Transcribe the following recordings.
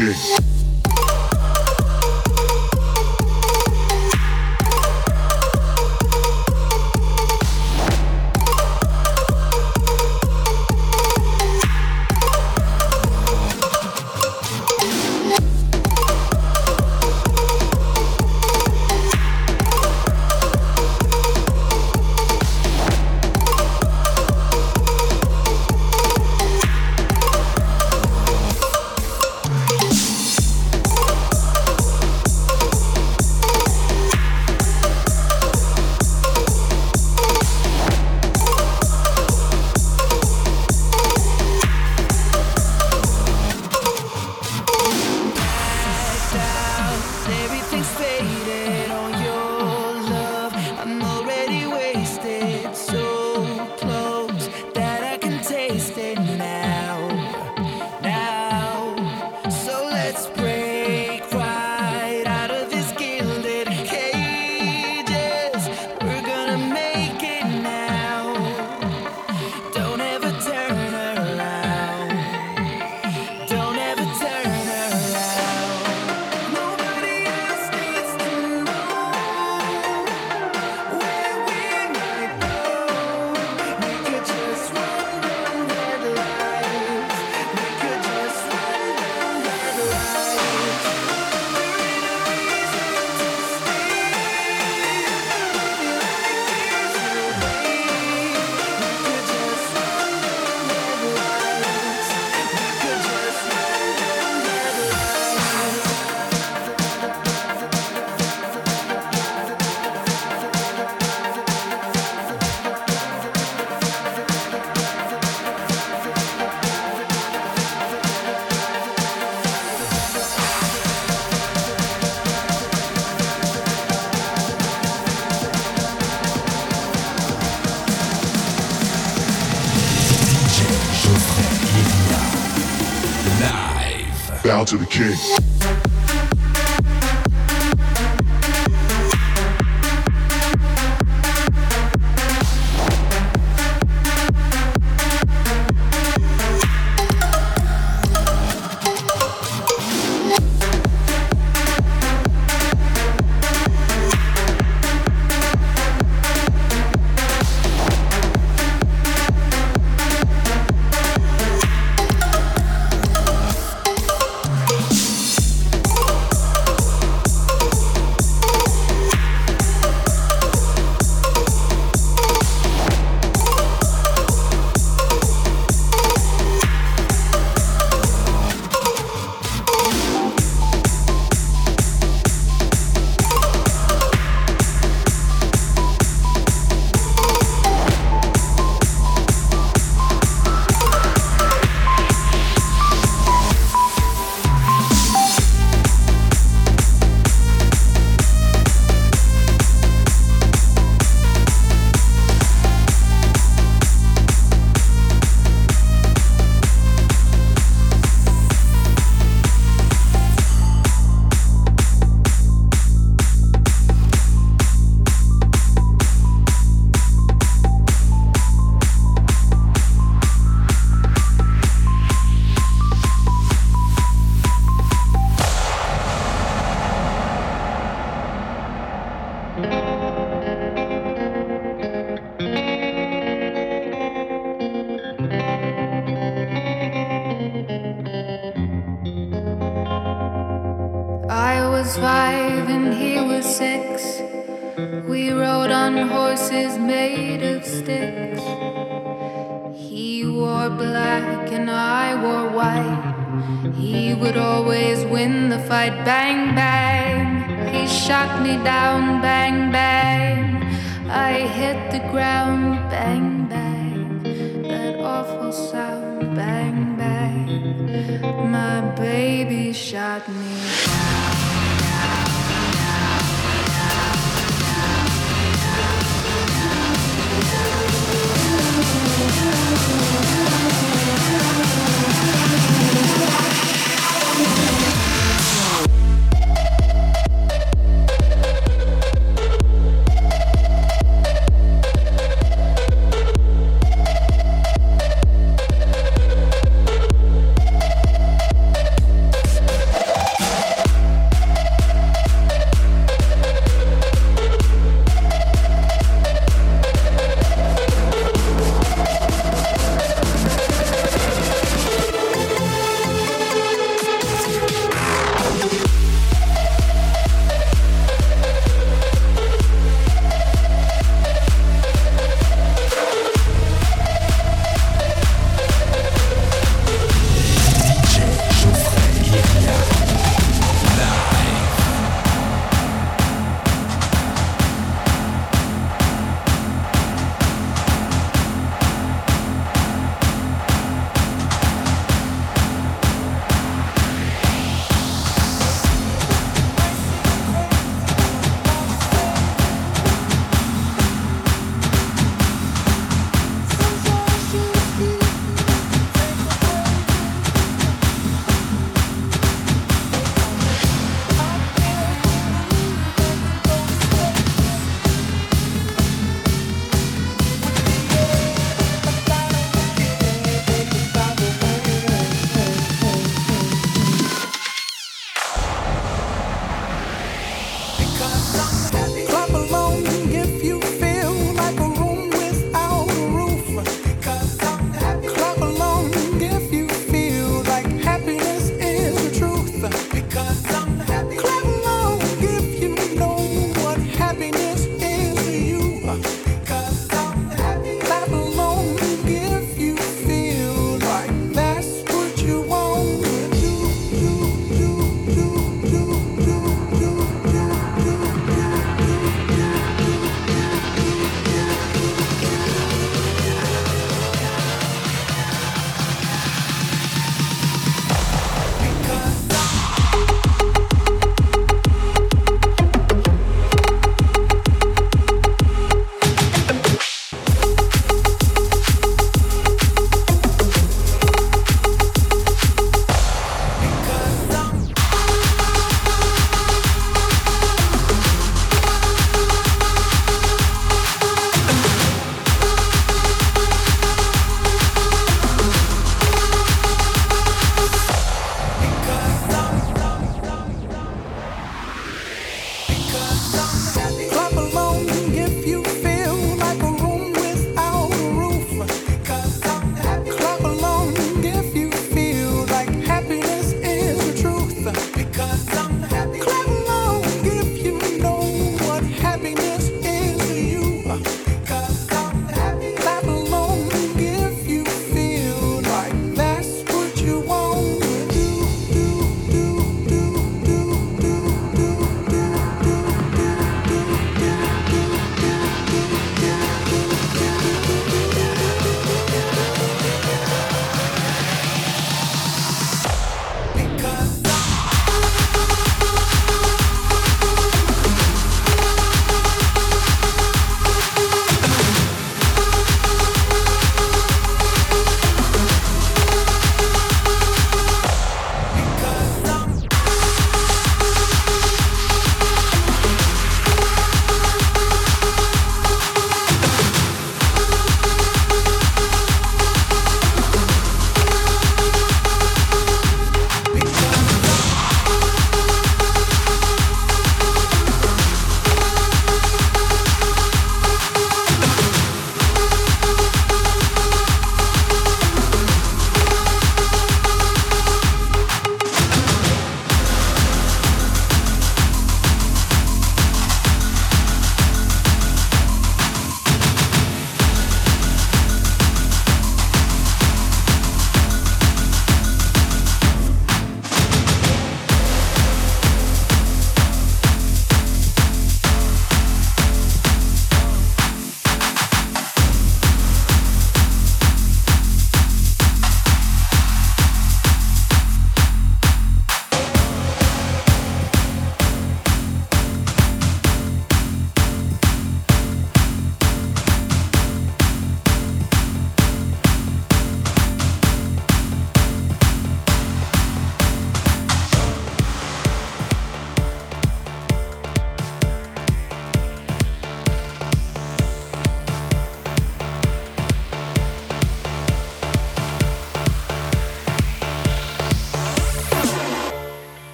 king.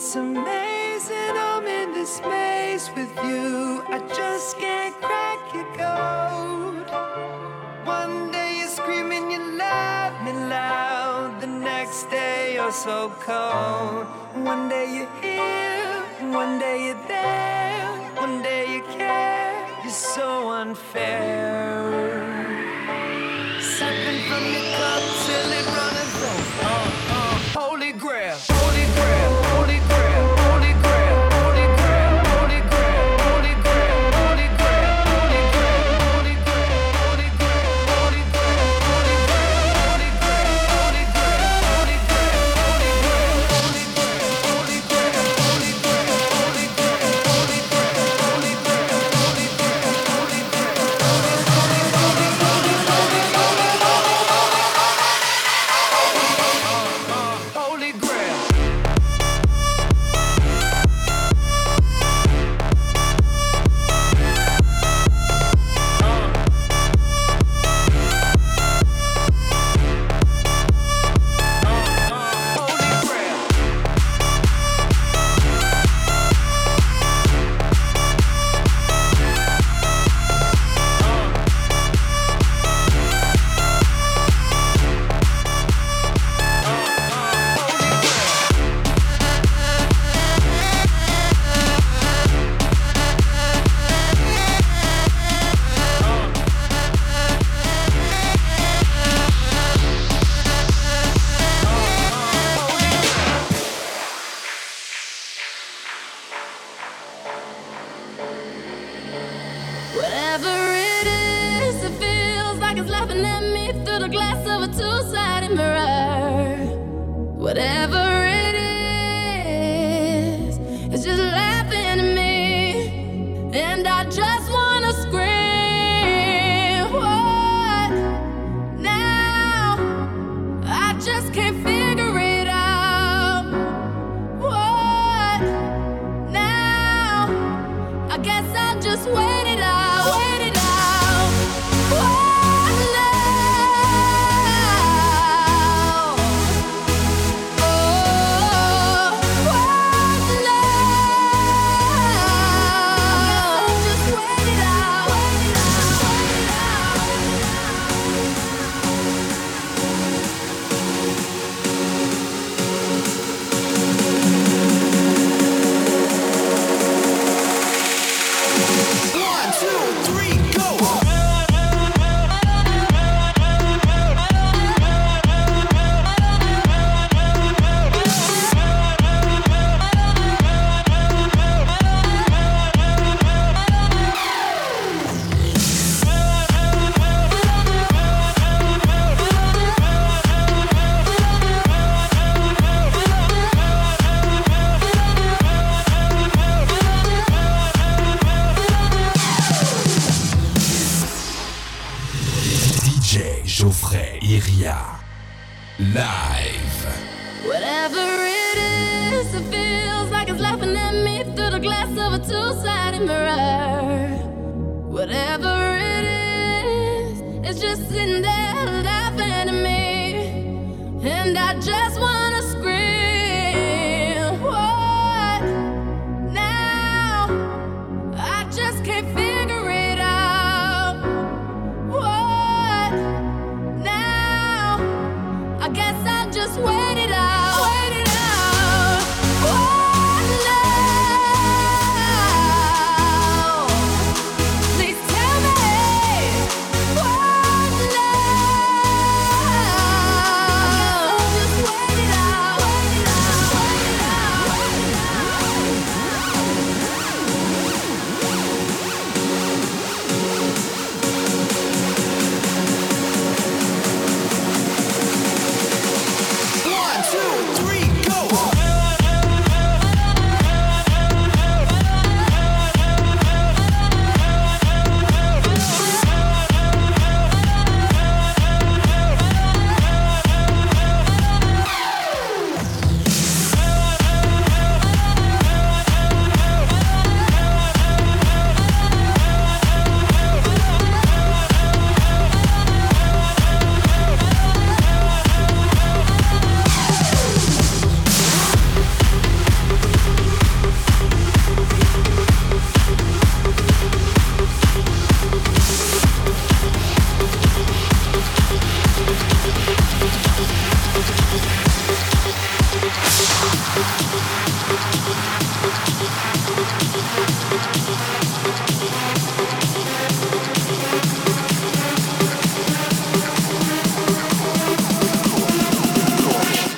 It's amazing I'm in this maze with you. I just can't crack your code. One day you're screaming, you love me loud. The next day you're so cold. One day you're here, one day you're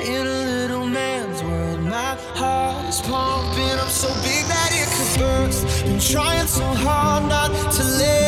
in a little man's world. My heart is pumping up so big that it could burst. Been trying so hard not to live.